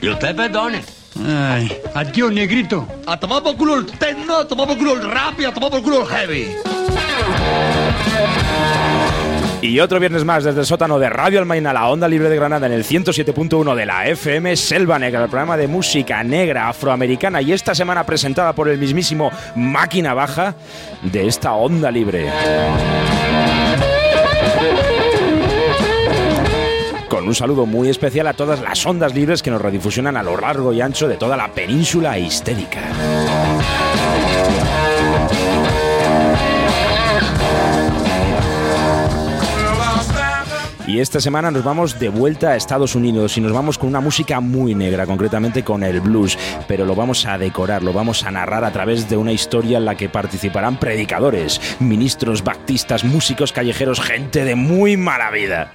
Y usted perdone. Ay, adiós, negrito. A tomar por culo el techno, a tomar por culo el rap y a tomar por culo el heavy. Y otro viernes más desde el sótano de Radio Almaina, la onda libre de Granada en el 107.1 de la FM Selva Negra, el programa de música negra afroamericana y esta semana presentada por el mismísimo Máquina Baja de esta onda libre. Con un saludo muy especial a todas las ondas libres que nos redifusionan a lo largo y ancho de toda la península histérica. Y esta semana nos vamos de vuelta a Estados Unidos y nos vamos con una música muy negra, concretamente con el blues, pero lo vamos a decorar, lo vamos a narrar a través de una historia en la que participarán predicadores, ministros, baptistas, músicos callejeros, gente de muy mala vida.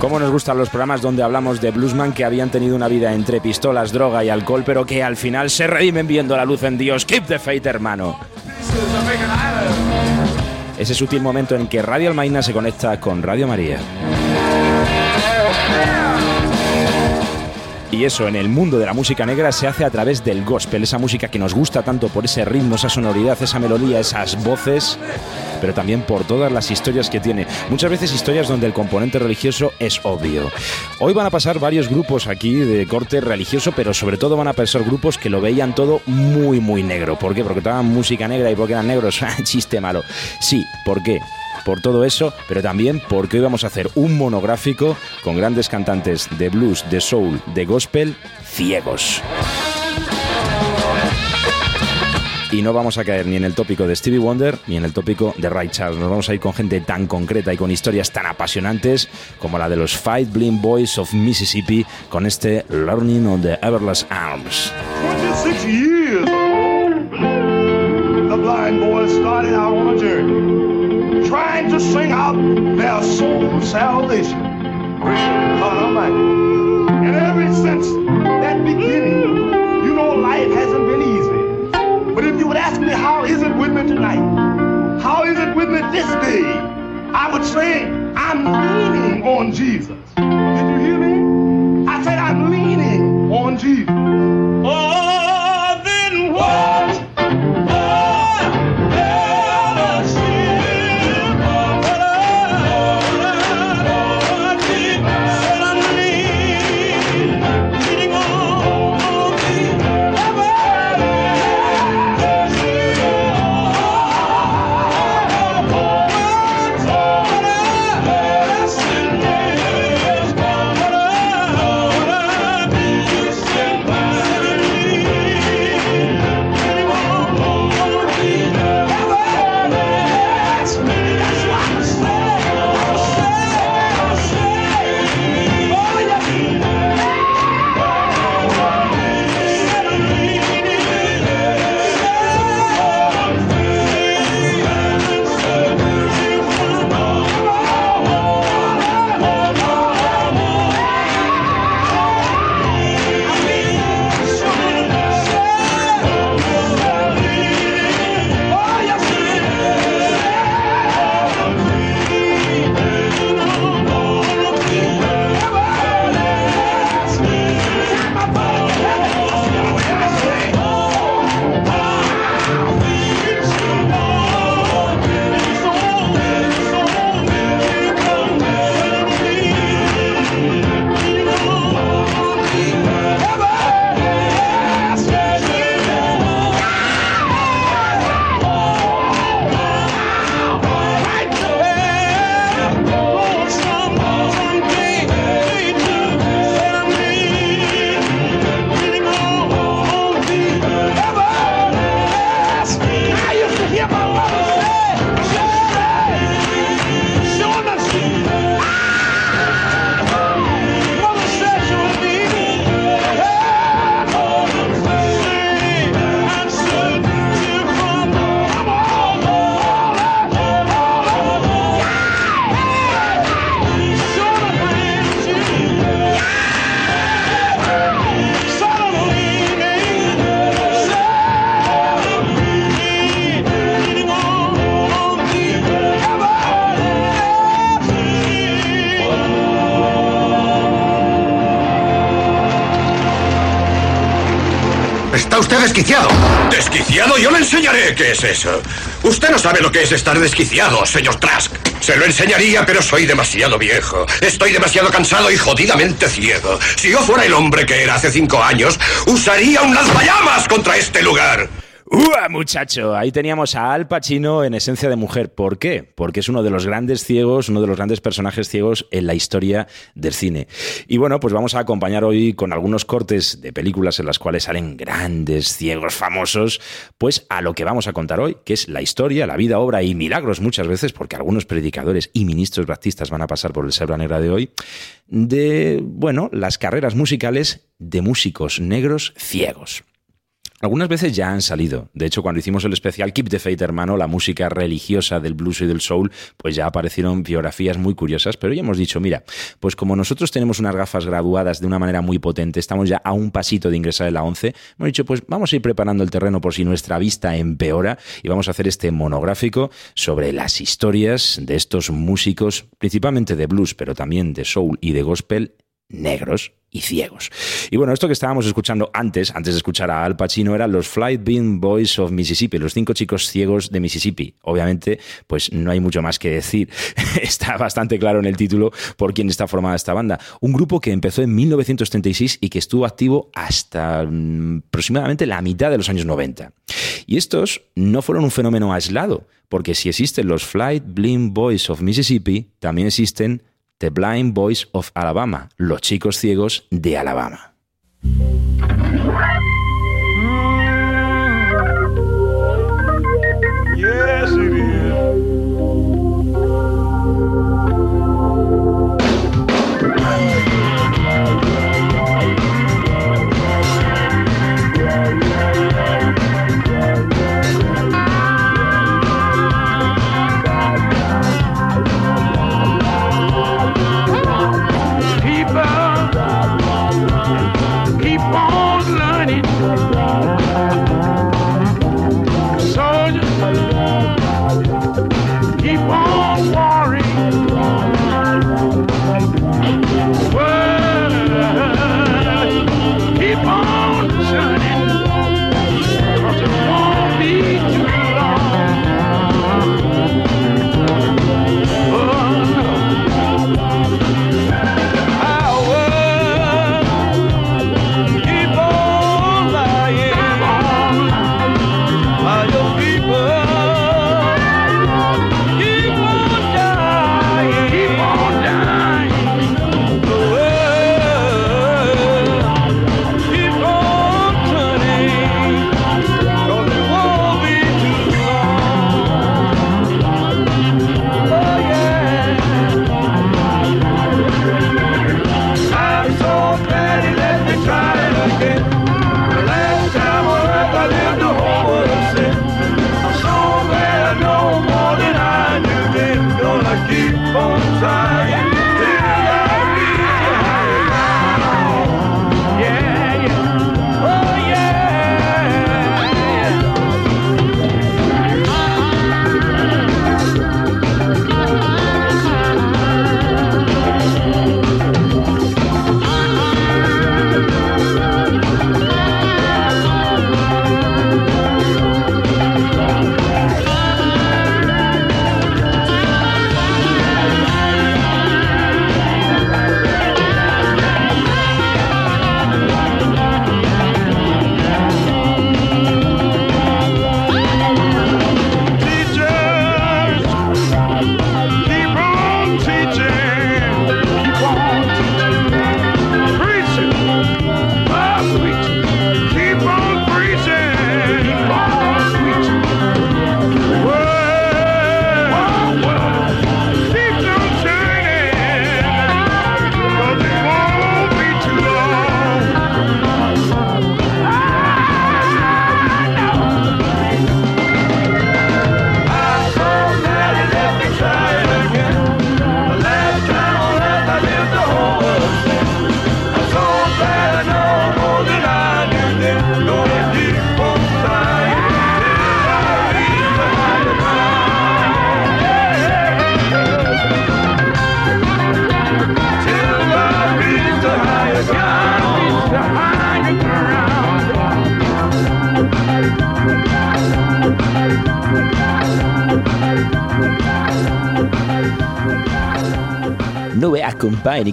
Cómo nos gustan los programas donde hablamos de bluesman que habían tenido una vida entre pistolas, droga y alcohol, pero que al final se redimen viendo la luz en Dios. Keep the faith, hermano. Ese sutil momento en que Radio Almaina se conecta con Radio María. Y eso en el mundo de la música negra se hace a través del gospel, esa música que nos gusta tanto por ese ritmo, esa sonoridad, esa melodía, esas voces, pero también por todas las historias que tiene. Muchas veces historias donde el componente religioso es obvio. Hoy van a pasar varios grupos aquí de corte religioso, pero sobre todo van a pasar grupos que lo veían todo muy, muy negro. ¿Por qué? Porque tocaban música negra y porque eran negros. Chiste malo. Sí, ¿por qué? Por todo eso, pero también porque hoy vamos a hacer un monográfico con grandes cantantes de blues, de soul, de gospel, ciegos. Y no vamos a caer ni en el tópico de Stevie Wonder ni en el tópico de Ray Charles. Nos vamos a ir con gente tan concreta y con historias tan apasionantes como la de los Five Blind Boys of Mississippi con este Learning on the Everlast Arms. 26 years the blind boys started journey, trying to sing out their soul salvation. God Almighty. And ever since that beginning, you know life hasn't been easy. But if you would ask me how is it with me tonight, how is it with me this day, I would say I'm leaning on Jesus. Did you hear me? I said I'm leaning on Jesus. Usted desquiciado. ¿Desquiciado? Yo le enseñaré qué es eso. Usted no sabe lo que es estar desquiciado, señor Trask. Se lo enseñaría, pero soy demasiado viejo. Estoy demasiado cansado y jodidamente ciego. Si yo fuera el hombre que era hace cinco años, usaría un lanzallamas contra este lugar. ¡Ua, muchacho! Ahí teníamos a Al Pacino en esencia de mujer. ¿Por qué? Porque es uno de los grandes ciegos, uno de los grandes personajes ciegos en la historia del cine. Y bueno, pues vamos a acompañar hoy con algunos cortes de películas en las cuales salen grandes ciegos famosos, pues a lo que vamos a contar hoy, que es la historia, la vida, obra y milagros muchas veces, porque algunos predicadores y ministros baptistas van a pasar por el Sebra Negra de hoy, de, bueno, las carreras musicales de músicos negros ciegos. Algunas veces ya han salido. De hecho, cuando hicimos el especial Keep the Faith, hermano, la música religiosa del blues y del soul, pues ya aparecieron biografías muy curiosas. Pero ya hemos dicho, mira, pues como nosotros tenemos unas gafas graduadas de una manera muy potente, estamos ya a un pasito de ingresar en la 11, hemos dicho, pues vamos a ir preparando el terreno por si nuestra vista empeora y vamos a hacer este monográfico sobre las historias de estos músicos, principalmente de blues, pero también de soul y de gospel, negros y ciegos. Y bueno, esto que estábamos escuchando antes, antes de escuchar a Al Pacino, eran los Flight Bean Boys of Mississippi, los cinco chicos ciegos de Mississippi. Obviamente, pues no hay mucho más que decir. está bastante claro en el título por quién está formada esta banda. Un grupo que empezó en 1936 y que estuvo activo hasta mm, aproximadamente la mitad de los años 90. Y estos no fueron un fenómeno aislado, porque si existen los Flight Bean Boys of Mississippi, también existen The Blind Boys of Alabama, los chicos ciegos de Alabama.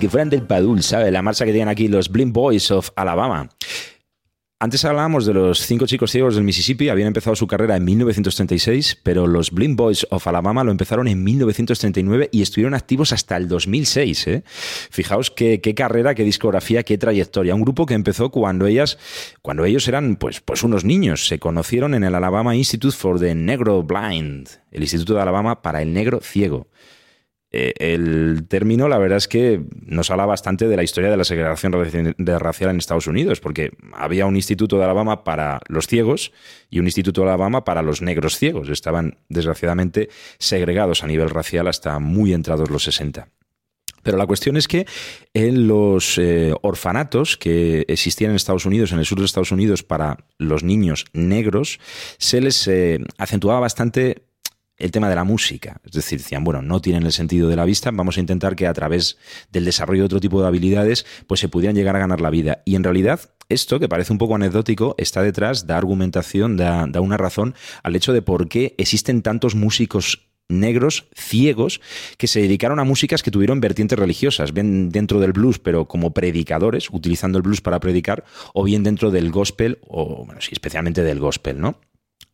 Que fueran del Padul, ¿sabes? La marcha que tienen aquí los Blind Boys of Alabama. Antes hablábamos de los cinco chicos ciegos del Mississippi, habían empezado su carrera en 1936, pero los Blind Boys of Alabama lo empezaron en 1939 y estuvieron activos hasta el 2006. ¿eh? Fijaos qué, qué, carrera, qué discografía, qué trayectoria. Un grupo que empezó cuando ellas, cuando ellos eran pues, pues unos niños. Se conocieron en el Alabama Institute for the Negro Blind, el Instituto de Alabama para el Negro Ciego. Eh, el término, la verdad es que nos habla bastante de la historia de la segregación racial en Estados Unidos, porque había un instituto de Alabama para los ciegos y un instituto de Alabama para los negros ciegos. Estaban, desgraciadamente, segregados a nivel racial hasta muy entrados los 60. Pero la cuestión es que en los eh, orfanatos que existían en Estados Unidos, en el sur de Estados Unidos, para los niños negros, se les eh, acentuaba bastante el tema de la música. Es decir, decían, bueno, no tienen el sentido de la vista, vamos a intentar que a través del desarrollo de otro tipo de habilidades, pues se pudieran llegar a ganar la vida. Y en realidad, esto, que parece un poco anecdótico, está detrás, da argumentación, da, da una razón al hecho de por qué existen tantos músicos negros ciegos que se dedicaron a músicas que tuvieron vertientes religiosas, bien dentro del blues, pero como predicadores, utilizando el blues para predicar, o bien dentro del gospel, o bueno, sí, especialmente del gospel, ¿no?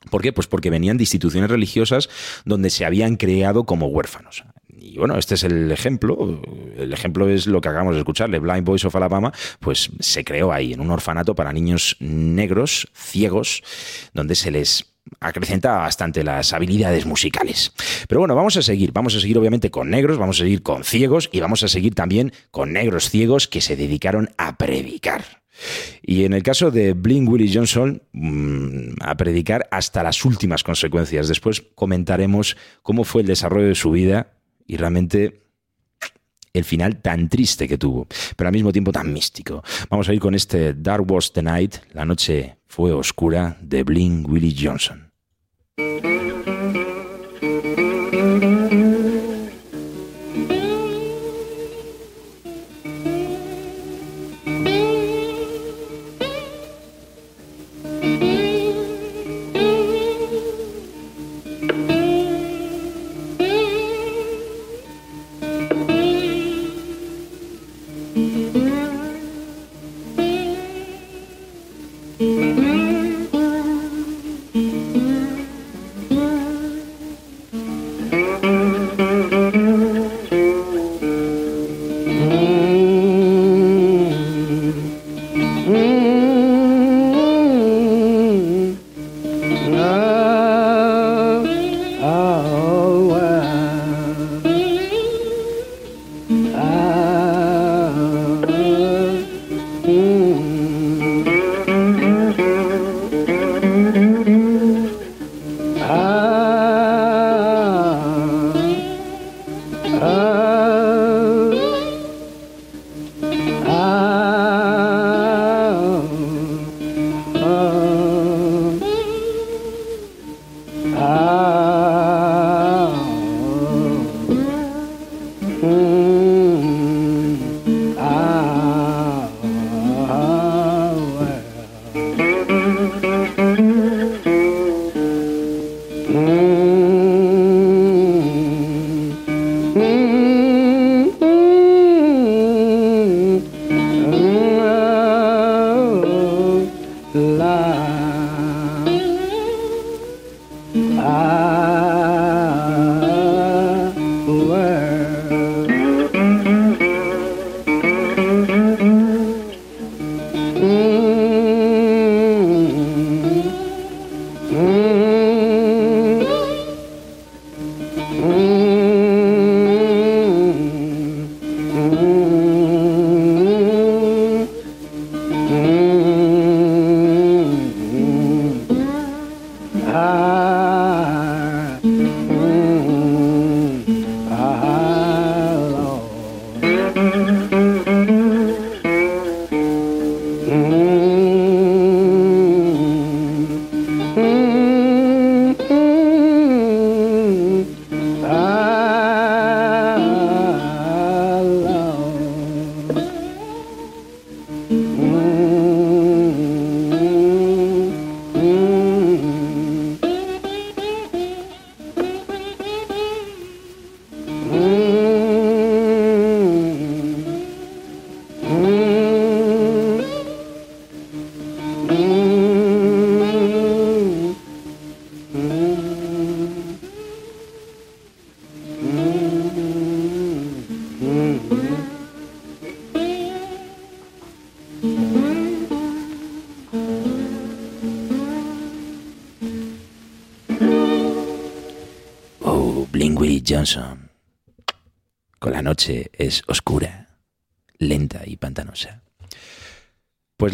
¿Por qué? Pues porque venían de instituciones religiosas donde se habían creado como huérfanos. Y bueno, este es el ejemplo. El ejemplo es lo que acabamos de escuchar. The Blind Boys of Alabama, pues se creó ahí, en un orfanato para niños negros, ciegos, donde se les acrecenta bastante las habilidades musicales. Pero bueno, vamos a seguir. Vamos a seguir obviamente con negros, vamos a seguir con ciegos y vamos a seguir también con negros ciegos que se dedicaron a predicar. Y en el caso de Bling Willie Johnson, mm, a predicar hasta las últimas consecuencias. Después comentaremos cómo fue el desarrollo de su vida y realmente el final tan triste que tuvo, pero al mismo tiempo tan místico. Vamos a ir con este Dark Was the Night, la noche fue oscura, de Bling Willie. Johnson. ah.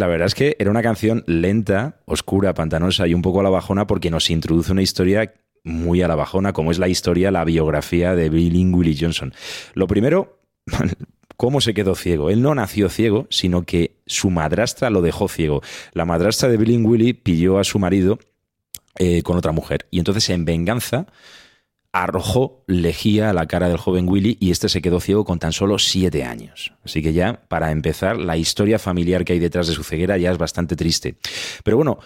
La verdad es que era una canción lenta, oscura, pantanosa y un poco a la bajona porque nos introduce una historia muy a la bajona, como es la historia, la biografía de Billy Willie Johnson. Lo primero, ¿cómo se quedó ciego? Él no nació ciego, sino que su madrastra lo dejó ciego. La madrastra de Billy Willie pilló a su marido eh, con otra mujer y entonces en venganza arrojó lejía a la cara del joven Willy y este se quedó ciego con tan solo siete años. Así que ya, para empezar, la historia familiar que hay detrás de su ceguera ya es bastante triste. Pero bueno,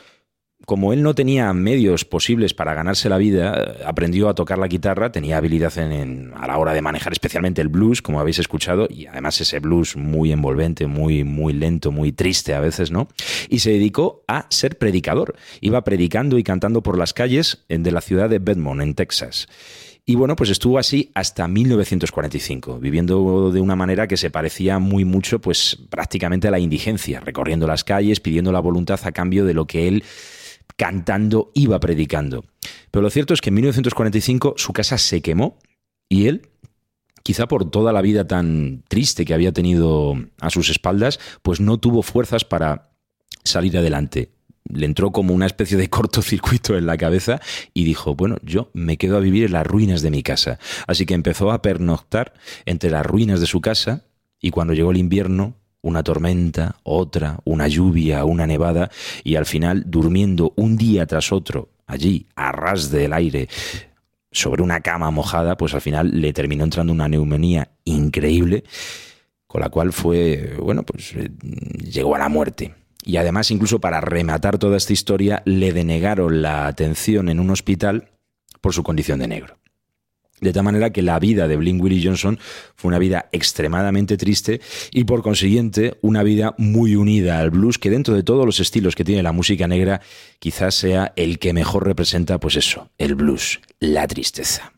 como él no tenía medios posibles para ganarse la vida, aprendió a tocar la guitarra, tenía habilidad en, a la hora de manejar especialmente el blues, como habéis escuchado, y además ese blues muy envolvente, muy, muy lento, muy triste a veces, ¿no? Y se dedicó a ser predicador. Iba predicando y cantando por las calles de la ciudad de Bedmont, en Texas. Y bueno, pues estuvo así hasta 1945, viviendo de una manera que se parecía muy mucho, pues prácticamente a la indigencia, recorriendo las calles, pidiendo la voluntad a cambio de lo que él cantando iba predicando. Pero lo cierto es que en 1945 su casa se quemó y él, quizá por toda la vida tan triste que había tenido a sus espaldas, pues no tuvo fuerzas para salir adelante. Le entró como una especie de cortocircuito en la cabeza y dijo, bueno, yo me quedo a vivir en las ruinas de mi casa. Así que empezó a pernoctar entre las ruinas de su casa y cuando llegó el invierno una tormenta, otra, una lluvia, una nevada, y al final durmiendo un día tras otro, allí, a ras del aire, sobre una cama mojada, pues al final le terminó entrando una neumonía increíble, con la cual fue, bueno, pues eh, llegó a la muerte. Y además, incluso para rematar toda esta historia, le denegaron la atención en un hospital por su condición de negro. De tal manera que la vida de Blink Willie Johnson fue una vida extremadamente triste y por consiguiente una vida muy unida al blues que dentro de todos los estilos que tiene la música negra quizás sea el que mejor representa pues eso, el blues, la tristeza.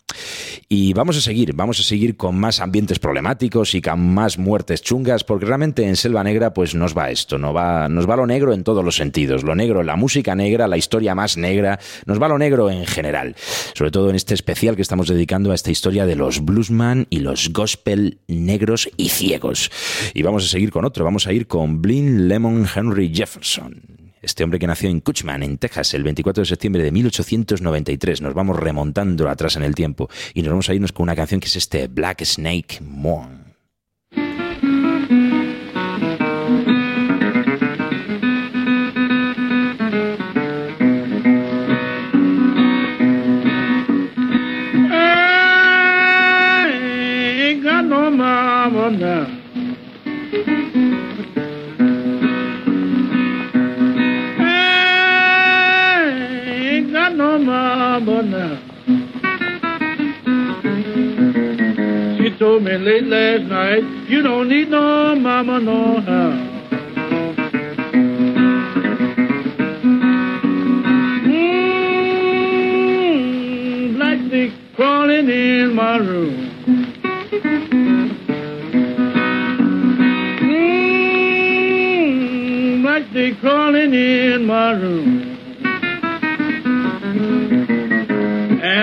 Y vamos a seguir, vamos a seguir con más ambientes problemáticos y con más muertes chungas, porque realmente en Selva Negra pues nos va esto, nos va, nos va lo negro en todos los sentidos, lo negro, la música negra, la historia más negra, nos va lo negro en general, sobre todo en este especial que estamos dedicando a esta historia de los bluesman y los gospel negros y ciegos. Y vamos a seguir con otro, vamos a ir con Blin Lemon Henry Jefferson. Este hombre que nació en Cushman, en Texas, el 24 de septiembre de 1893. Nos vamos remontando atrás en el tiempo y nos vamos a irnos con una canción que es este Black Snake Moon. Told me late last night, you don't need no mama no how. Mm, black snake crawling in my room. Mm, black snake crawling in my room.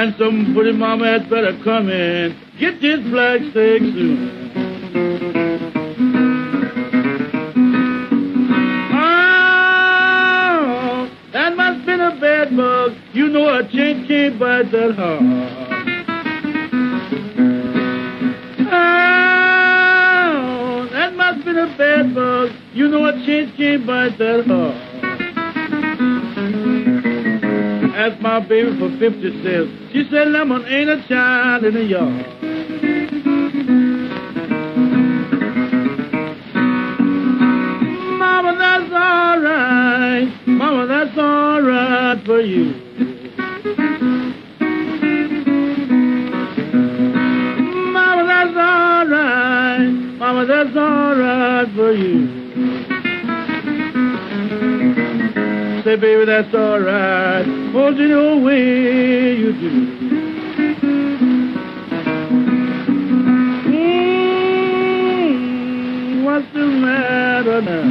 And some pretty mama had better come in. Get this black steak soon. Oh, that must been a bad bug. You know a chain can't bite that hard. Oh, that must been a bad bug. You know a chain can't bite that hard. Asked my baby for 50 cents. She said, Lemon ain't a child in the yard. Mama, that's all right. Mama, that's all right for you. Mama, that's all right. Mama, that's all right for you. say, baby, that's all right. Hold it your way you do. Mm, what's the matter now?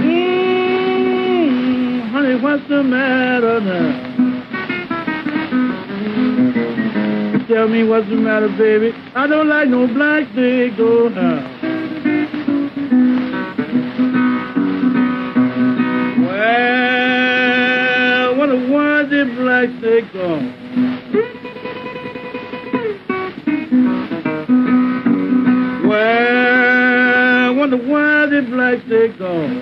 Mm, honey, what's the matter now? tell me what's the matter, baby. I don't like no black snake go now. Well, what a why the black snake gone? Well, wonder why the black snake gone.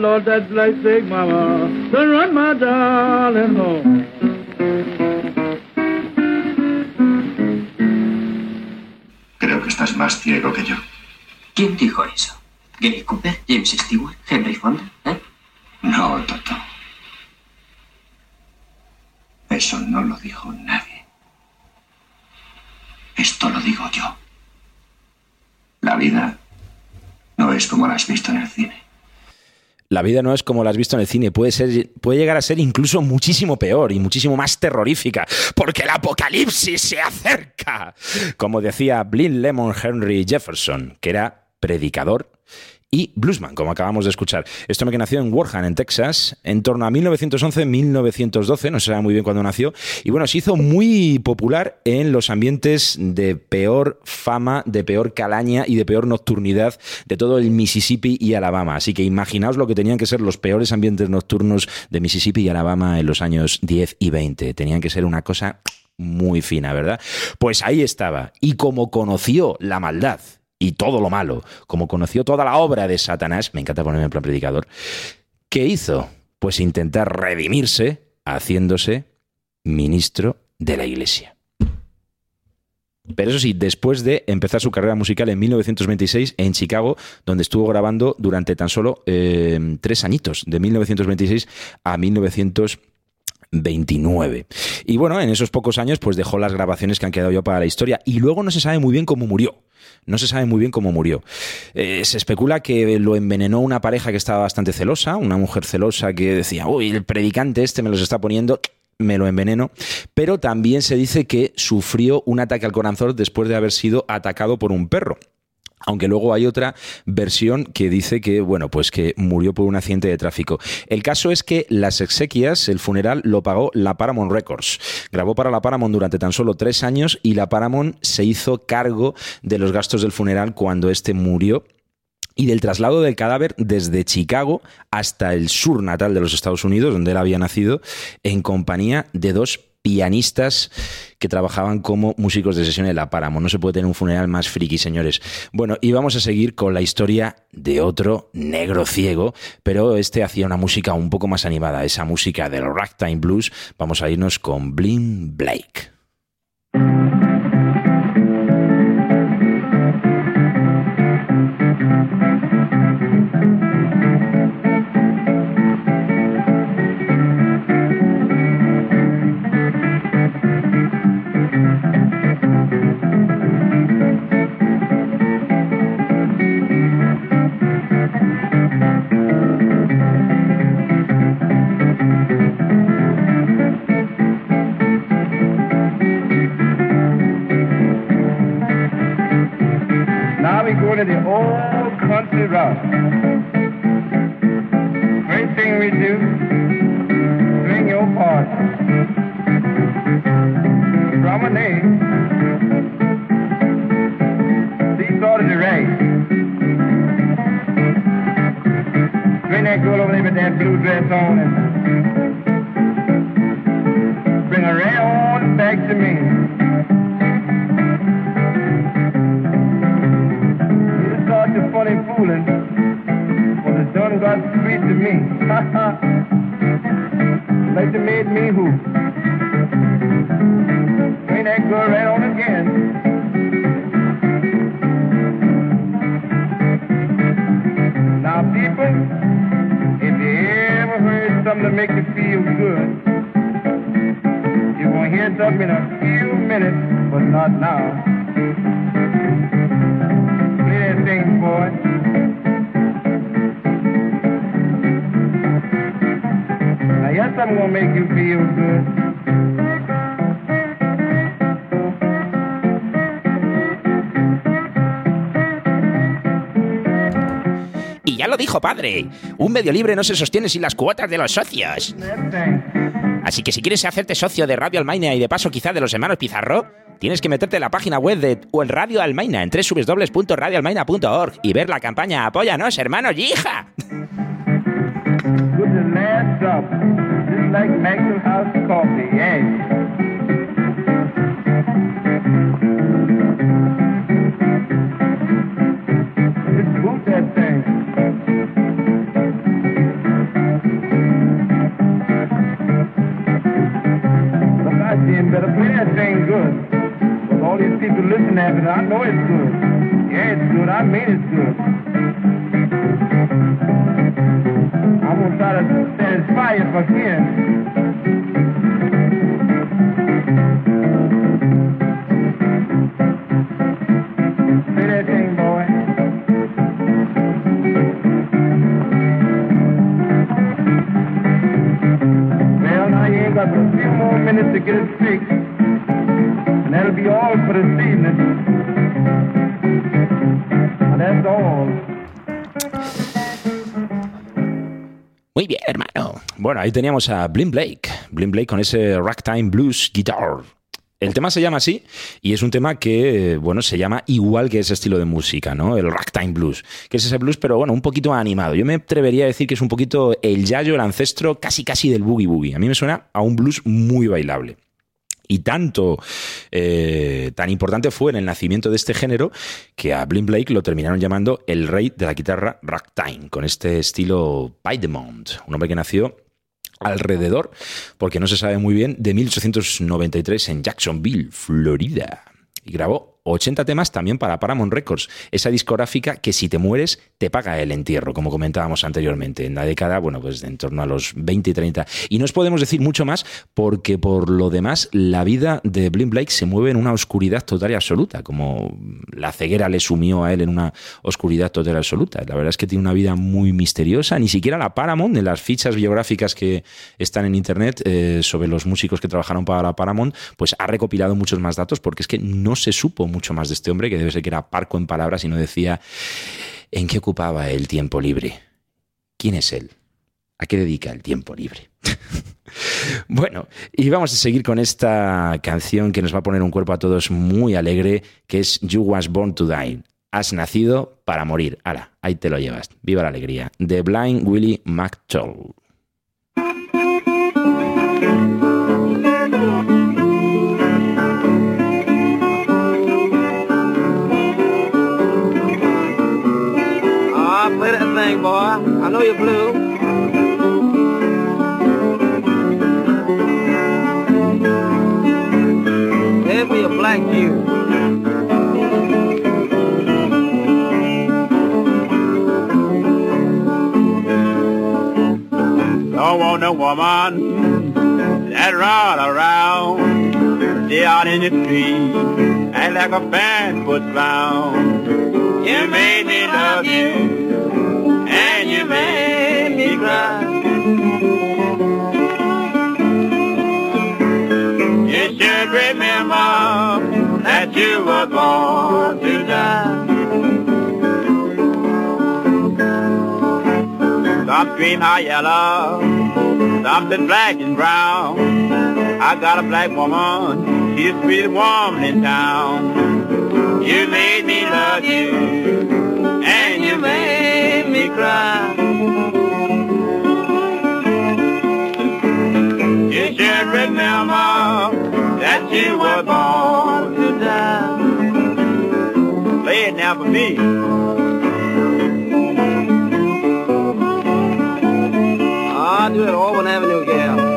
Lord, that black snake mama done run my darling home. Creo que estás más ciego que yo. ¿Quién dijo eso? ¿Gary Cooper? ¿James Stewart? ¿Henry Fonda? ¿Eh? No, Toto. Eso no lo dijo nadie. Esto lo digo yo. La vida no es como la has visto en el cine. La vida no es como la has visto en el cine, puede, ser, puede llegar a ser incluso muchísimo peor y muchísimo más terrorífica, porque el apocalipsis se acerca. Como decía Blin Lemon Henry Jefferson, que era predicador y bluesman, como acabamos de escuchar. Esto que nació en Warham, en Texas, en torno a 1911-1912, no se sabe muy bien cuándo nació, y bueno, se hizo muy popular en los ambientes de peor fama, de peor calaña y de peor nocturnidad de todo el Mississippi y Alabama. Así que imaginaos lo que tenían que ser los peores ambientes nocturnos de Mississippi y Alabama en los años 10 y 20. Tenían que ser una cosa muy fina, ¿verdad? Pues ahí estaba. Y como conoció la maldad y todo lo malo, como conoció toda la obra de Satanás, me encanta ponerme en plan predicador, ¿qué hizo? Pues intentar redimirse haciéndose ministro de la iglesia. Pero eso sí, después de empezar su carrera musical en 1926 en Chicago, donde estuvo grabando durante tan solo eh, tres añitos, de 1926 a 1929. Y bueno, en esos pocos años, pues dejó las grabaciones que han quedado ya para la historia. Y luego no se sabe muy bien cómo murió. No se sabe muy bien cómo murió. Eh, se especula que lo envenenó una pareja que estaba bastante celosa, una mujer celosa que decía, uy, el predicante este me los está poniendo, me lo enveneno. Pero también se dice que sufrió un ataque al corazón después de haber sido atacado por un perro. Aunque luego hay otra versión que dice que, bueno, pues que murió por un accidente de tráfico. El caso es que las exequias, el funeral, lo pagó la Paramount Records. Grabó para la Paramount durante tan solo tres años y la Paramount se hizo cargo de los gastos del funeral cuando este murió y del traslado del cadáver desde Chicago hasta el sur natal de los Estados Unidos, donde él había nacido, en compañía de dos pianistas que trabajaban como músicos de sesión en la Páramo. No se puede tener un funeral más friki, señores. Bueno, y vamos a seguir con la historia de otro negro ciego, pero este hacía una música un poco más animada, esa música del ragtime blues. Vamos a irnos con Blin Blake. Made me who? Bring that girl right on again. Now, people, if you ever heard something to make you feel good, you're going to hear something in a few minutes, but not now. Play that thing, boy. Y ya lo dijo padre, un medio libre no se sostiene sin las cuotas de los socios. Así que si quieres hacerte socio de Radio Almaina y de paso quizá de los hermanos Pizarro, tienes que meterte en la página web de Radio Almaina en www.radioalmaina.org y ver la campaña Apóyanos, hermanos y hija. With the last drop, just like Maxwell House coffee, eh? I see better play that thing good. With all these people listening at it, I know it's good. Yeah, it's good. I mean it's good. But a few more minutes to get it fixed. And that'll be all for this evening. Bueno, ahí teníamos a Blin Blake. Blin Blake con ese Ragtime Blues Guitar. El tema se llama así y es un tema que, bueno, se llama igual que ese estilo de música, ¿no? El Ragtime Blues, que es ese blues, pero bueno, un poquito animado. Yo me atrevería a decir que es un poquito el yayo, el ancestro casi casi del boogie boogie. A mí me suena a un blues muy bailable. Y tanto, eh, tan importante fue en el nacimiento de este género que a Blin Blake lo terminaron llamando el rey de la guitarra ragtime, con este estilo Piedmont, un hombre que nació alrededor, porque no se sabe muy bien, de 1893 en Jacksonville, Florida. Y grabó 80 temas también para Paramount Records, esa discográfica que si te mueres te paga el entierro, como comentábamos anteriormente, en la década, bueno, pues en torno a los 20 y 30. Y no os podemos decir mucho más porque por lo demás la vida de Blin Blake se mueve en una oscuridad total y absoluta, como la ceguera le sumió a él en una oscuridad total y absoluta. La verdad es que tiene una vida muy misteriosa, ni siquiera la Paramount, en las fichas biográficas que están en internet eh, sobre los músicos que trabajaron para la Paramount, pues ha recopilado muchos más datos porque es que no se supo mucho más de este hombre, que debe ser que era parco en palabras y no decía en qué ocupaba el tiempo libre. ¿Quién es él? ¿A qué dedica el tiempo libre? bueno, y vamos a seguir con esta canción que nos va a poner un cuerpo a todos muy alegre, que es You Was Born to Die. Has nacido para morir. Hala, ahí te lo llevas. Viva la alegría. The Blind Willie McToll. Thing, boy. I know you're blue. There's me a black Jew. Don't want no woman that run around, stay out in the street, act like a barefoot clown. You made me love you, remember that you were born to die. Some cream high yellow, something black and brown. I got a black woman, she's sweetest woman in town. You made me love you, and you made me cry. Should remember that you were born to die. Play it now for me. Ah, do it Auburn Avenue, gal.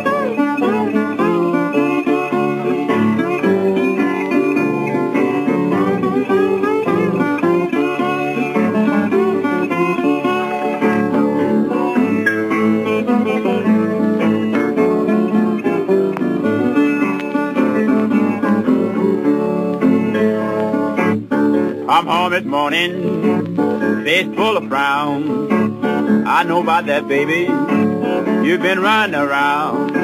favorite morning, face full of frown. I know about that, baby. You've been running around.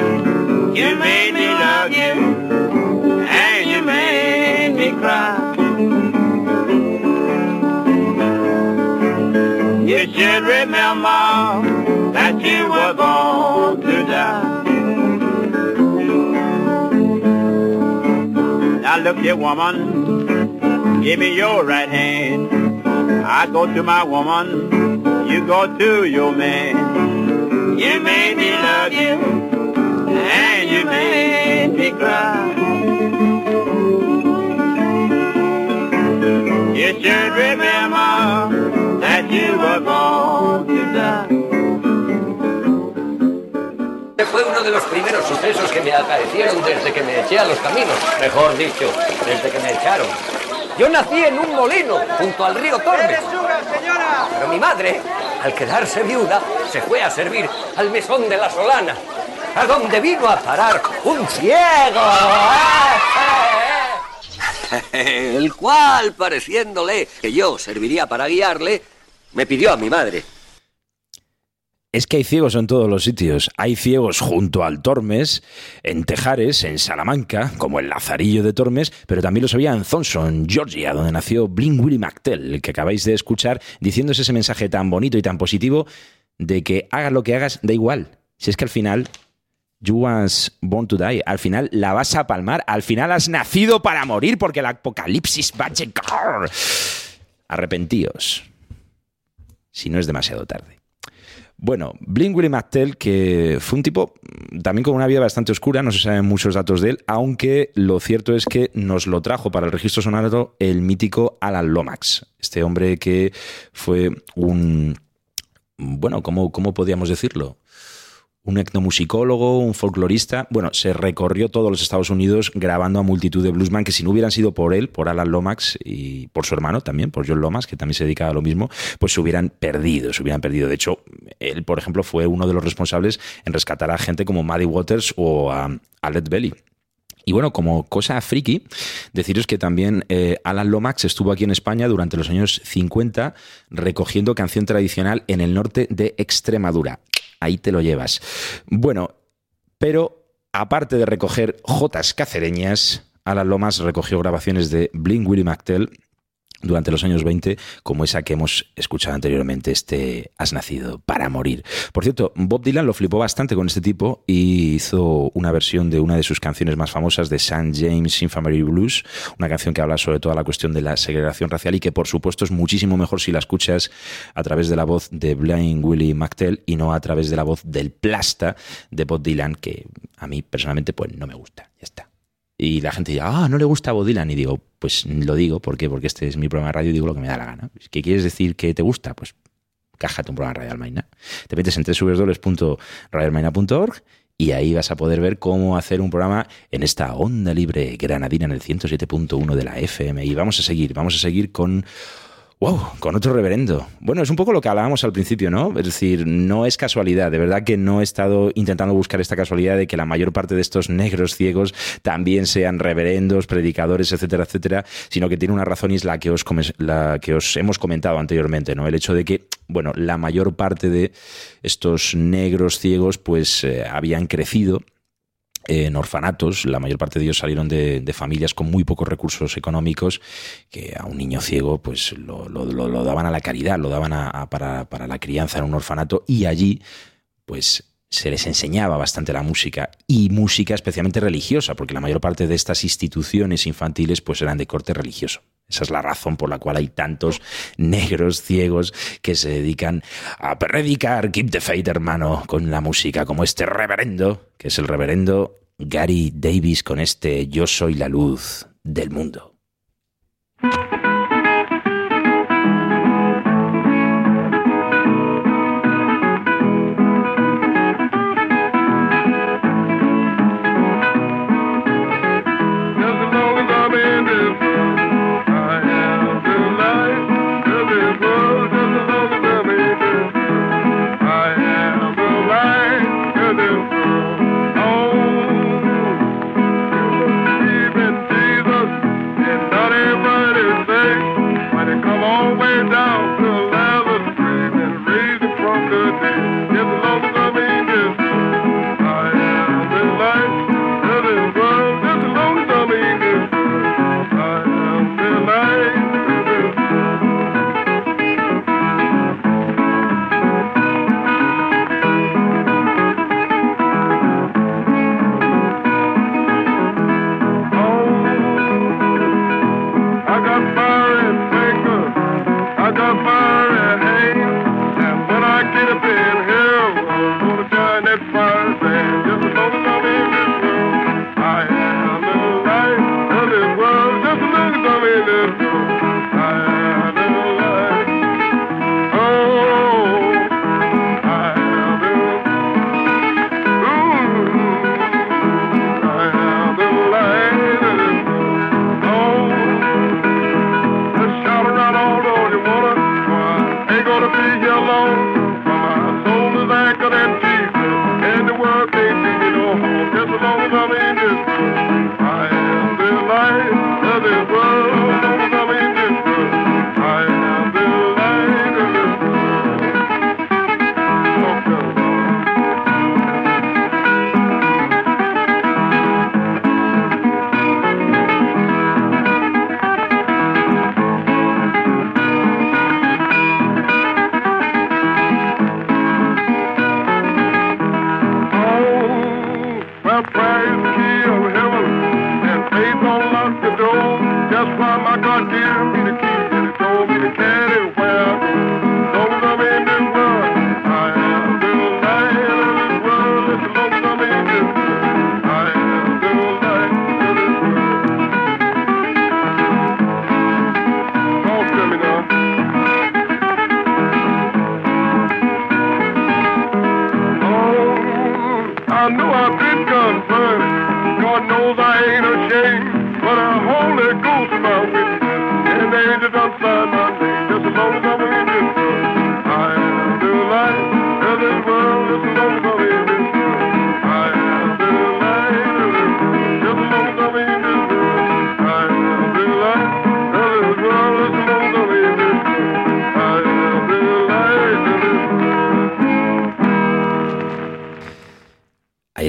You, you made me love you, and you made me cry. You should remember that you were born to die. Now look here, woman. Give me your right hand. I go to my woman, you go to your man. You made me love you, and you made me cry. You should remember that you were born to die. Fue uno de los primeros sucesos que me acaecieron desde que me eché a los caminos. Mejor dicho, desde que me echaron. Yo nací en un molino, junto al río Tormes. Pero mi madre, al quedarse viuda, se fue a servir al mesón de la Solana, a donde vino a parar un ciego. El cual, pareciéndole que yo serviría para guiarle, me pidió a mi madre. Es que hay ciegos en todos los sitios. Hay ciegos junto al Tormes, en Tejares, en Salamanca, como el Lazarillo de Tormes, pero también los había en Thomson, Georgia, donde nació Bling Willie McTell, que acabáis de escuchar, diciéndose ese mensaje tan bonito y tan positivo de que hagas lo que hagas, da igual. Si es que al final You was born to die. Al final la vas a palmar. Al final has nacido para morir porque el apocalipsis va a llegar. Arrepentíos. Si no es demasiado tarde. Bueno, Blink Willie McTell, que fue un tipo también con una vida bastante oscura, no se saben muchos datos de él, aunque lo cierto es que nos lo trajo para el registro sonoro el mítico Alan Lomax, este hombre que fue un... Bueno, ¿cómo, cómo podríamos decirlo? Un etnomusicólogo, un folclorista. Bueno, se recorrió todos los Estados Unidos grabando a multitud de bluesman que si no hubieran sido por él, por Alan Lomax y por su hermano también, por John Lomax, que también se dedicaba a lo mismo, pues se hubieran perdido, se hubieran perdido. De hecho, él, por ejemplo, fue uno de los responsables en rescatar a gente como Maddie Waters o a, a Led Belly. Y bueno, como cosa friki, deciros que también eh, Alan Lomax estuvo aquí en España durante los años 50 recogiendo canción tradicional en el norte de Extremadura. Ahí te lo llevas. Bueno, pero aparte de recoger jotas cacereñas, Alan Lomax recogió grabaciones de Bling Willie McTell durante los años 20, como esa que hemos escuchado anteriormente, este Has nacido para morir. Por cierto, Bob Dylan lo flipó bastante con este tipo y hizo una versión de una de sus canciones más famosas de St. James Infirmary Blues, una canción que habla sobre toda la cuestión de la segregación racial y que por supuesto es muchísimo mejor si la escuchas a través de la voz de Blaine Willie McTell y no a través de la voz del plasta de Bob Dylan, que a mí personalmente pues no me gusta. Ya está. Y la gente dice, ah, no le gusta Bob Dylan. Y digo, pues lo digo, ¿por qué? Porque este es mi programa de radio y digo lo que me da la gana. ¿Qué quieres decir que te gusta? Pues cájate un programa de Radio Almaina. Te metes en www.radioalmaina.org y ahí vas a poder ver cómo hacer un programa en esta onda libre granadina en el 107.1 de la FM. Y vamos a seguir, vamos a seguir con Wow, con otro reverendo. Bueno, es un poco lo que hablábamos al principio, ¿no? Es decir, no es casualidad, de verdad que no he estado intentando buscar esta casualidad de que la mayor parte de estos negros ciegos también sean reverendos, predicadores, etcétera, etcétera, sino que tiene una razón y es la que os, hemos comentado anteriormente, ¿no? El hecho de que, bueno, la mayor parte de estos negros ciegos pues eh, habían crecido en orfanatos, la mayor parte de ellos salieron de, familias con muy pocos recursos económicos, que a un niño ciego pues lo, daban a la caridad, lo daban para, para la crianza en un orfanato y allí pues se les enseñaba bastante la música y música especialmente religiosa, porque la mayor parte de estas instituciones infantiles pues eran de corte religioso. Esa es la razón por la cual hay tantos negros ciegos que se dedican a predicar Keep the Faith, hermano, con la música, como este reverendo, que es el reverendo Gary Davis con este Yo soy la luz del mundo.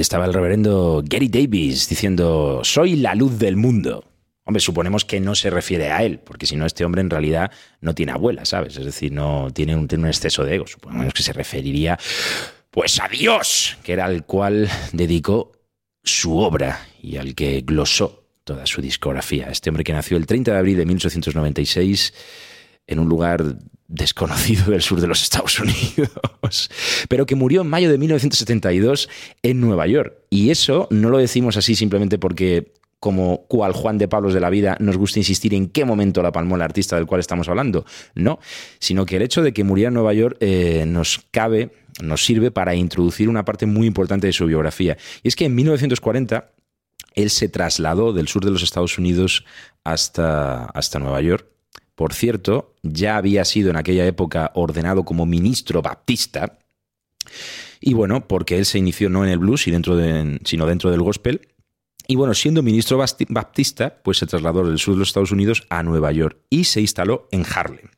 Estaba el reverendo Gary Davis diciendo, soy la luz del mundo. Hombre, suponemos que no se refiere a él, porque si no, este hombre en realidad no tiene abuela, ¿sabes? Es decir, no tiene un, tiene un exceso de ego. Suponemos que se referiría, pues a Dios, que era al cual dedicó su obra y al que glosó toda su discografía. Este hombre que nació el 30 de abril de 1896 en un lugar desconocido del sur de los Estados Unidos, pero que murió en mayo de 1972 en Nueva York. Y eso no lo decimos así simplemente porque como cual Juan de Pablos de la vida nos gusta insistir en qué momento la palmó el artista del cual estamos hablando. No, sino que el hecho de que muriera en Nueva York eh, nos cabe, nos sirve para introducir una parte muy importante de su biografía. Y es que en 1940 él se trasladó del sur de los Estados Unidos hasta, hasta Nueva York por cierto, ya había sido en aquella época ordenado como ministro baptista. Y bueno, porque él se inició no en el blues, sino dentro del gospel. Y bueno, siendo ministro baptista, pues se trasladó del sur de los Estados Unidos a Nueva York y se instaló en Harlem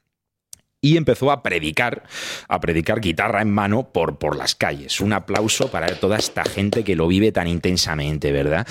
y empezó a predicar, a predicar guitarra en mano por, por las calles. Un aplauso para toda esta gente que lo vive tan intensamente, ¿verdad?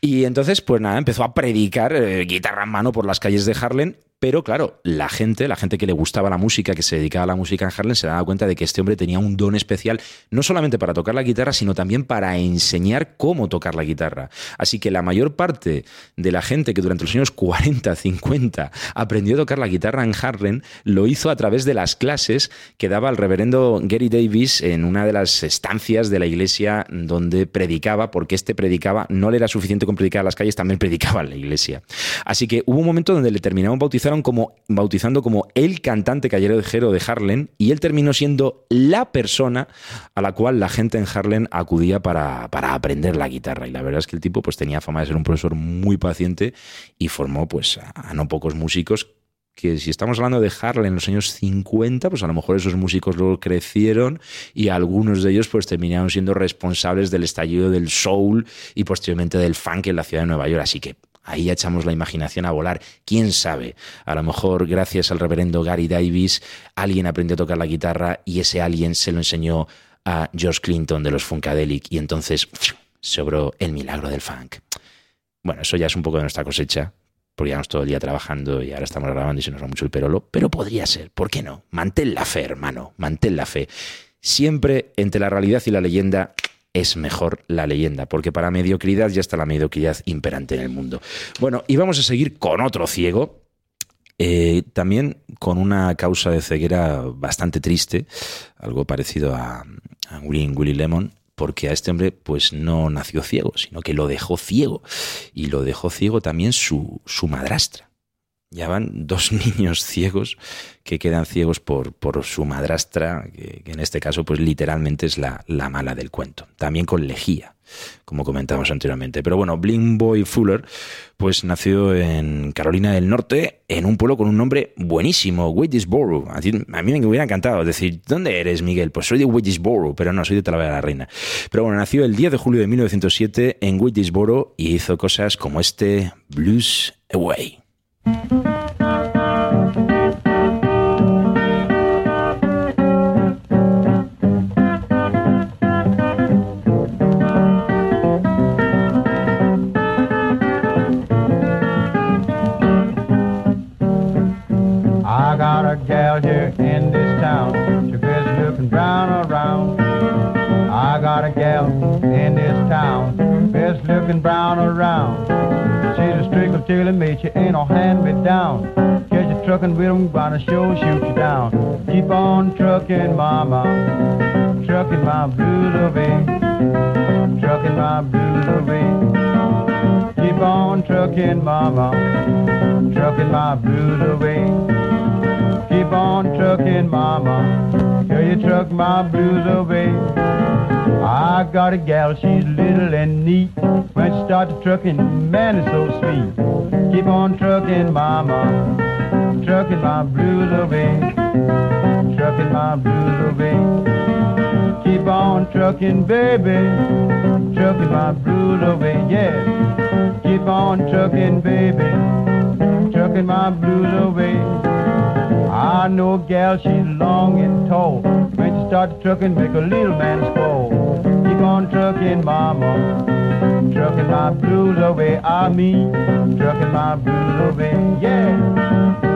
Y entonces, pues nada, empezó a predicar eh, guitarra en mano por las calles de Harlem pero claro, la gente, la gente que le gustaba la música, que se dedicaba a la música en Harlem, se daba cuenta de que este hombre tenía un don especial, no solamente para tocar la guitarra, sino también para enseñar cómo tocar la guitarra. Así que la mayor parte de la gente que durante los años 40, 50 aprendió a tocar la guitarra en Harlem, lo hizo a través de las clases que daba el reverendo Gary Davis en una de las estancias de la iglesia donde predicaba, porque este predicaba, no le era suficiente con predicar a las calles, también predicaba en la iglesia. Así que hubo un momento donde le terminaron bautizando como, bautizando como el cantante callejero de Harlem y él terminó siendo la persona a la cual la gente en Harlem acudía para, aprender la guitarra. Y la verdad es que el tipo pues, tenía fama de ser un profesor muy paciente y formó pues, a, no pocos músicos que si estamos hablando de Harlem en los años 50, pues a lo mejor esos músicos luego crecieron y algunos de ellos pues terminaron siendo responsables del estallido del soul y posteriormente del funk en la ciudad de Nueva York. Así que Ahí echamos la imaginación a volar. ¿Quién sabe? A lo mejor gracias al reverendo Gary Davis alguien aprendió a tocar la guitarra y ese alguien se lo enseñó a George Clinton de los Funkadelic y entonces sobró el milagro del funk. Bueno, eso ya es un poco de nuestra cosecha, porque llevamos todo el día trabajando y ahora estamos grabando y se nos va mucho el perolo, pero podría ser, ¿por qué no? Mantén la fe, hermano, mantén la fe. Siempre entre la realidad y la leyenda es mejor la leyenda, porque para mediocridad ya está la mediocridad imperante en el mundo. Bueno, y vamos a seguir con otro ciego, eh, también con una causa de ceguera bastante triste, algo parecido a, a Willy, Lemon, porque a este hombre pues no nació ciego, sino que lo dejó ciego. Y lo dejó ciego también su, su madrastra. Ya van dos niños ciegos que quedan ciegos por, por su madrastra, que, en este caso pues literalmente es la, la, mala del cuento. También con lejía, como comentamos anteriormente. Pero bueno, Bling Boy Fuller pues nació en Carolina del Norte, en un pueblo con un nombre buenísimo, Waynesboro. A, mí me hubiera encantado decir, ¿dónde eres, Miguel? Pues soy de Waynesboro, pero no, soy de Talavera de la Reina. Pero bueno, nació el 10 de julio de 1907 en Waynesboro y hizo cosas como este Blues Away. She ain't no hand me down. Catch you truckin' with 'em, gonna show shoot you down. Keep on truckin', mama, truckin' my blues away, truckin' my blues away. Keep on truckin', mama, truckin' my blues away. Keep on truckin', mama, you truck my blues away. I got a gal, she's little and neat. When she started trucking, man, it's so sweet. Keep on trucking, mama, trucking my blues away, trucking my blues away. Keep on trucking, baby, trucking my blues away, yeah. Keep on trucking, baby, trucking my blues away. I know a gal, she's long and tall. When she started trucking, make a little man squall. Keep on trucking, mama. Trucking my blues away, ah, I mean, trucking my blues away, yeah.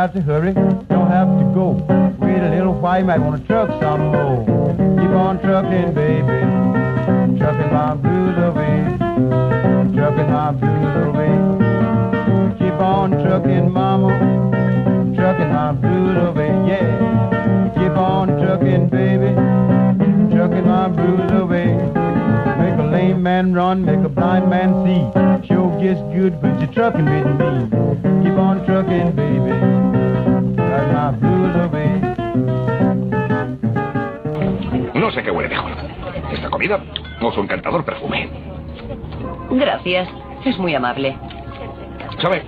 Have to hurry, don't have to go. Wait a little while, you might want to truck some more. Gracias. Es muy amable. ¿Sabe?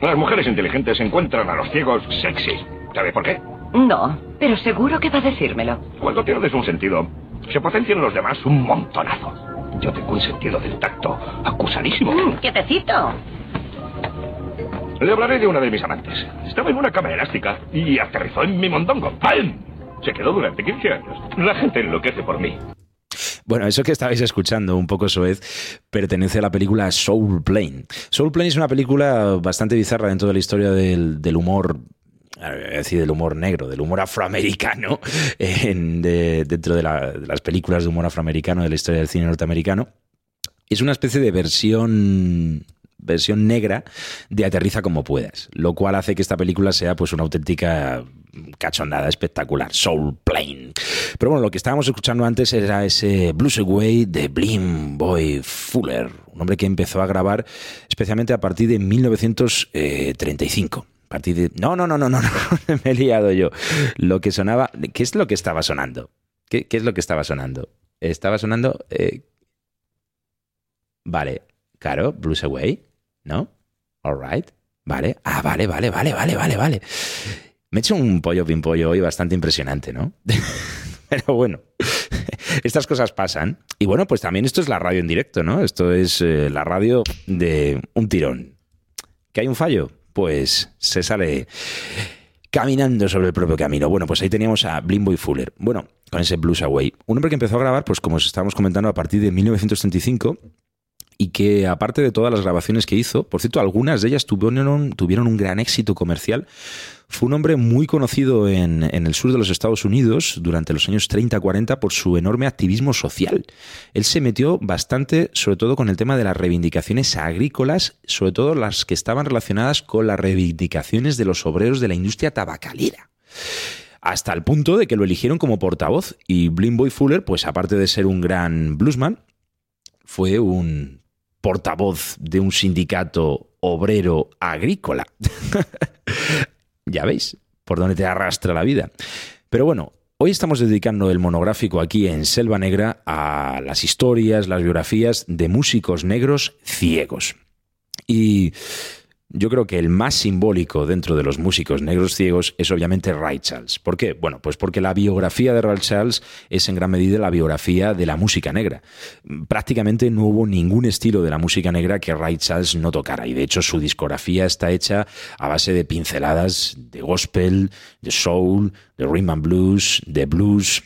Las mujeres inteligentes encuentran a los ciegos sexy. ¿Sabe por qué? No, pero seguro que va a decírmelo. Cuando pierdes un sentido, se potencian los demás un montonazo. Yo tengo un sentido del tacto acusadísimo. Mm, ¡Quietecito! Le hablaré de una de mis amantes. Estaba en una cama elástica y aterrizó en mi mondongo. ¡Pam! Se quedó durante 15 años. La gente enloquece por mí. Bueno, eso que estabais escuchando, un poco soez, pertenece a la película Soul Plane. Soul Plane es una película bastante bizarra dentro de la historia del, humor decir, del humor negro, del humor afroamericano, en, de, dentro de, de, las películas de humor afroamericano de la historia del cine norteamericano. Es una especie de versión versión negra de Aterriza como puedas, lo cual hace que esta película sea pues una auténtica cachondada espectacular, Soul Plane. Pero bueno, lo que estábamos escuchando antes era ese Blues Away de Blim Boy Fuller, un hombre que empezó a grabar especialmente a partir de 1935 partir de... No, no, no, no, no, no, me he liado yo. Lo que sonaba... ¿Qué es lo que estaba sonando? ¿Qué, qué es lo que estaba sonando? Estaba sonando... Eh... Vale, claro, Blues Away, ¿no? All right. Vale. Ah, vale, vale, vale, vale, vale, vale. Me he hecho un pollo pimpollo hoy bastante impresionante, ¿no? Pero bueno, estas cosas pasan. Y bueno, pues también esto es la radio en directo, ¿no? Esto es eh, la radio de un tirón. ¿Que hay un fallo? pues se sale caminando sobre el propio camino. Bueno, pues ahí teníamos a Blimbo y Fuller. Bueno, con ese Blues Away. Un hombre que empezó a grabar, pues como os estábamos comentando, a partir de 1935 y que aparte de todas las grabaciones que hizo, por cierto, algunas de ellas tuvieron, tuvieron un gran éxito comercial, fue un hombre muy conocido en, el sur de los Estados Unidos durante los años 30-40 por su enorme activismo social. Él se metió bastante, sobre todo con el tema de las reivindicaciones agrícolas, sobre todo las que estaban relacionadas con las reivindicaciones de los obreros de la industria tabacalera hasta el punto de que lo eligieron como portavoz. Y Blimboy Fuller, pues aparte de ser un gran bluesman, fue un portavoz de un sindicato obrero agrícola. ya veis por dónde te arrastra la vida. Pero bueno, hoy estamos dedicando el monográfico aquí en Selva Negra a las historias, las biografías de músicos negros ciegos. Y yo creo que el más simbólico dentro de los músicos negros ciegos es obviamente Ray Charles. ¿Por qué? Bueno, pues porque la biografía de Ray Charles es en gran medida la biografía de la música negra. Prácticamente no hubo ningún estilo de la música negra que Ray Charles no tocara y de hecho su discografía está hecha a base de pinceladas de gospel, de soul, de rhythm and blues, de blues,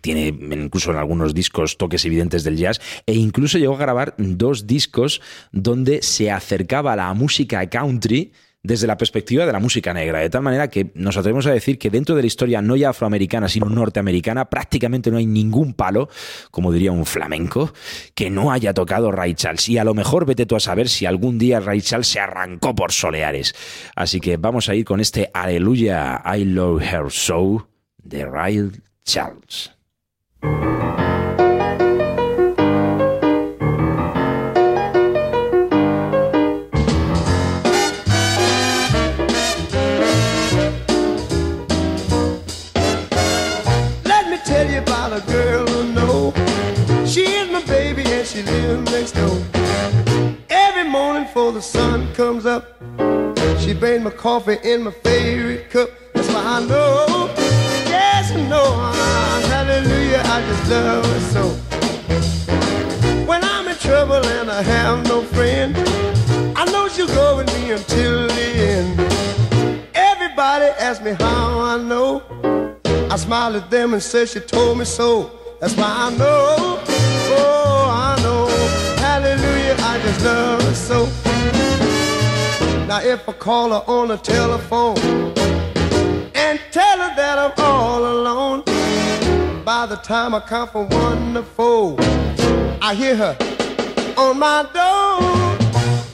tiene incluso en algunos discos toques evidentes del jazz e incluso llegó a grabar dos discos donde se acercaba a la música country desde la perspectiva de la música negra, de tal manera que nos atrevemos a decir que dentro de la historia no ya afroamericana, sino norteamericana, prácticamente no hay ningún palo, como diría un flamenco, que no haya tocado Ray Charles. Y a lo mejor vete tú a saber si algún día Ray Charles se arrancó por soleares. Así que vamos a ir con este Aleluya, I Love Her So de Ray Charles. Coffee in my favorite cup. That's why I know, yes I know, I just love her so. When I'm in trouble and I have no friend, I know she'll go with me until the end. Everybody asks me how I know. I smile at them and say she told me so. That's why I know, oh I know, hallelujah, I just love her so. Now if I call her on the telephone and tell her that I'm all alone, by the time I count from one to four, I hear her on my door.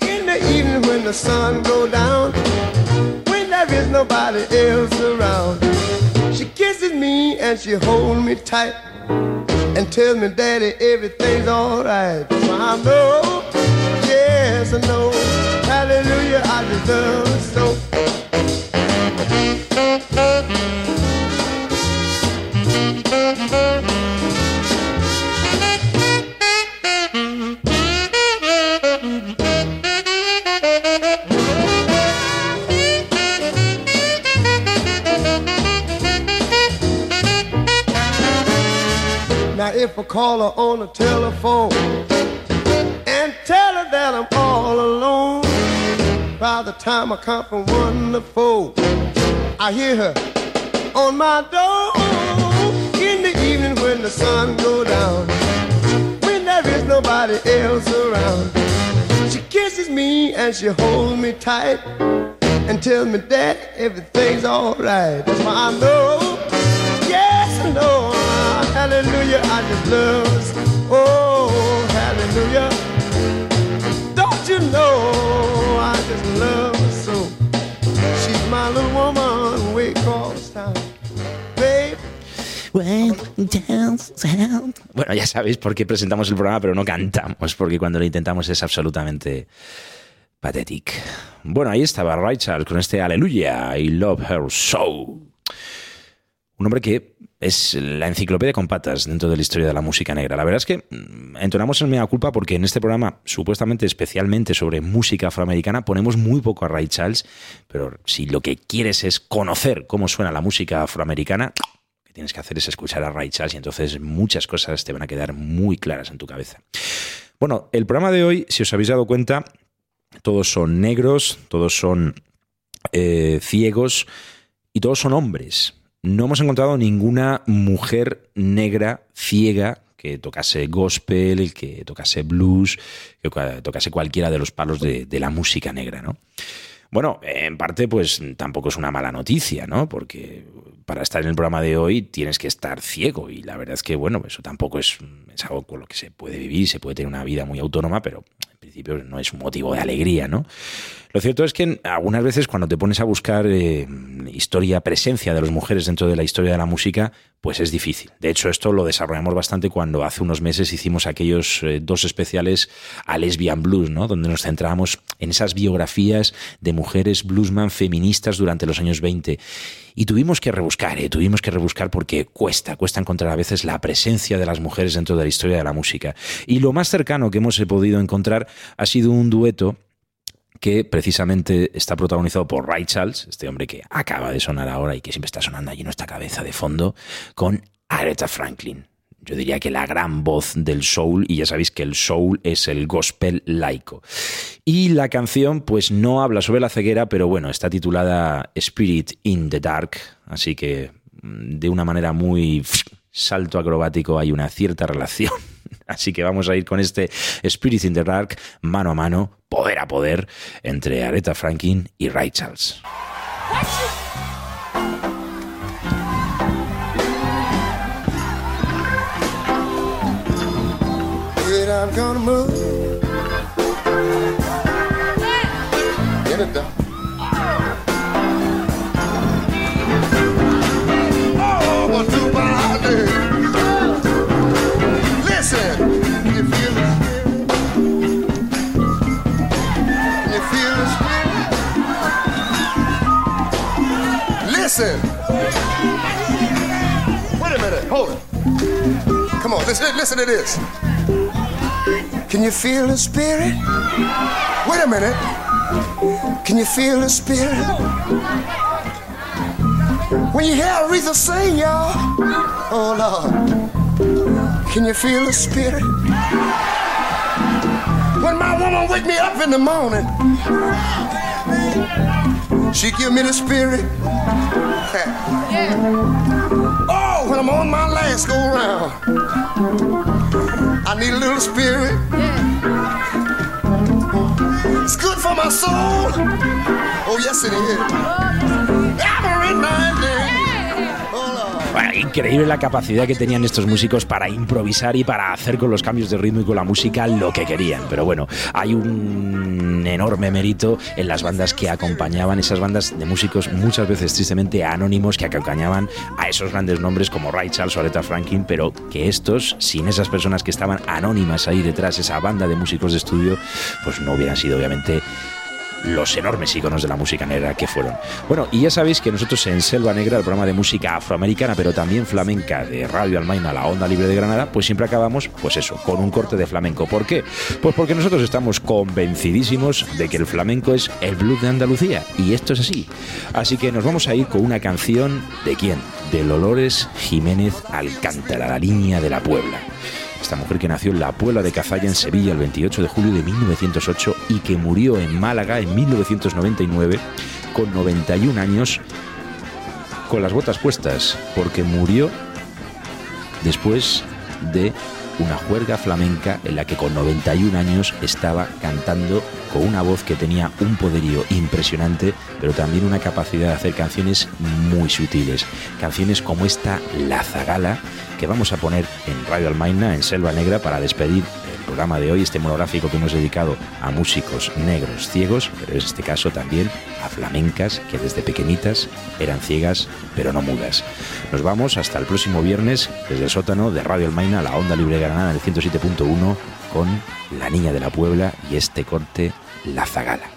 In the evening when the sun go down, when there is nobody else around. She kisses me and she holds me tight and tells me, Daddy, everything's alright. I know, yes, I know. Hallelujah, I love her so. Now if I call her on the telephone and tell her that I'm all alone, by the time I count from one to four, I hear her on my door the sun go down, when there is nobody else around. She kisses me and she holds me tight and tells me that everything's alright. That's why I know, yes I know. Hallelujah, I just love Bueno, ya sabéis por qué presentamos el programa, pero no cantamos, porque cuando lo intentamos es absolutamente pathetic. Bueno, ahí estaba Ray Charles con este Aleluya, I love her so. Un hombre que es la enciclopedia con patas dentro de la historia de la música negra. La verdad es que mm, entonamos en mea culpa porque en este programa, supuestamente especialmente sobre música afroamericana, ponemos muy poco a Ray Charles, pero si lo que quieres es conocer cómo suena la música afroamericana, tienes que hacer es escuchar a Ray Charles y entonces muchas cosas te van a quedar muy claras en tu cabeza. Bueno, el programa de hoy, si os habéis dado cuenta, todos son negros, todos son eh, ciegos y todos son hombres no hemos encontrado ninguna mujer negra ciega que tocase gospel, que tocase blues, que tocase cualquiera de los palos de, de, la música negra, ¿no? Bueno, en parte, pues tampoco es una mala noticia, ¿no? Porque para estar en el programa de hoy tienes que estar ciego. Y la verdad es que, bueno, eso tampoco es, es algo con lo que se puede vivir, se puede tener una vida muy autónoma, pero en principio no es un motivo de alegría, ¿no? Lo cierto es que algunas veces cuando te pones a buscar eh, historia, presencia de las mujeres dentro de la historia de la música, pues es difícil. De hecho, esto lo desarrollamos bastante cuando hace unos meses hicimos aquellos eh, dos especiales a Lesbian Blues, ¿no? Donde nos centrábamos en esas biografías de mujeres bluesman feministas durante los años 20. Y tuvimos que rebuscar, ¿eh? tuvimos que rebuscar porque cuesta, cuesta encontrar a veces la presencia de las mujeres dentro de la historia de la música. Y lo más cercano que hemos podido encontrar ha sido un dueto que precisamente está protagonizado por Ray Charles, este hombre que acaba de sonar ahora y que siempre está sonando allí en nuestra cabeza de fondo, con Aretha Franklin. Yo diría que la gran voz del soul, y ya sabéis que el soul es el gospel laico. Y la canción, pues no habla sobre la ceguera, pero bueno, está titulada Spirit in the Dark, así que de una manera muy salto acrobático hay una cierta relación Así que vamos a ir con este Spirit in the Dark, mano a mano, poder a poder, entre Aretha Franklin y Ray Charles. Said I'm gonna move. Get it done. Listen, you feel the spirit? You feel the spirit? Listen. Wait a minute, hold it. Come on, listen, listen to this. Can you feel the spirit? Wait a minute. Can you feel the spirit? When you hear Aretha sing, y'all, oh Lord, can you feel the spirit? When my woman wake me up in the morning, she give me the spirit. Oh, when I'm on my last go round, I need a little spirit. It's good for my soul. Oh, yes, it is. Increíble la capacidad que tenían estos músicos para improvisar y para hacer con los cambios de ritmo y con la música lo que querían. Pero bueno, hay un enorme mérito en las bandas que acompañaban, esas bandas de músicos muchas veces tristemente anónimos que acompañaban a esos grandes nombres como Ray Charles o Aretha Franklin, pero que estos, sin esas personas que estaban anónimas ahí detrás, esa banda de músicos de estudio, pues no hubieran sido obviamente los enormes iconos de la música negra que fueron. Bueno, y ya sabéis que nosotros en Selva Negra, el programa de música afroamericana, pero también flamenca de Radio Almaina, la onda libre de Granada, pues siempre acabamos, pues eso, con un corte de flamenco. ¿Por qué? Pues porque nosotros estamos convencidísimos de que el flamenco es el blues de Andalucía, y esto es así. Así que nos vamos a ir con una canción de quién? De Dolores Jiménez Alcántara, la línea de la Puebla esta mujer que nació en la Puebla de Cazalla en Sevilla el 28 de julio de 1908 y que murió en Málaga en 1999 con 91 años con las botas puestas, porque murió después de una juerga flamenca en la que con 91 años estaba cantando con una voz que tenía un poderío impresionante, pero también una capacidad de hacer canciones muy sutiles. Canciones como esta La Zagala, que vamos a poner en Radio Almaina, en Selva Negra, para despedir el programa de hoy, este monográfico que hemos dedicado a músicos negros ciegos, pero en este caso también a flamencas que desde pequeñitas eran ciegas, pero no mudas. Nos vamos hasta el próximo viernes desde el sótano de Radio Almaina, la onda libre Granada, en el 107.1, con La Niña de la Puebla y este corte, La Zagala.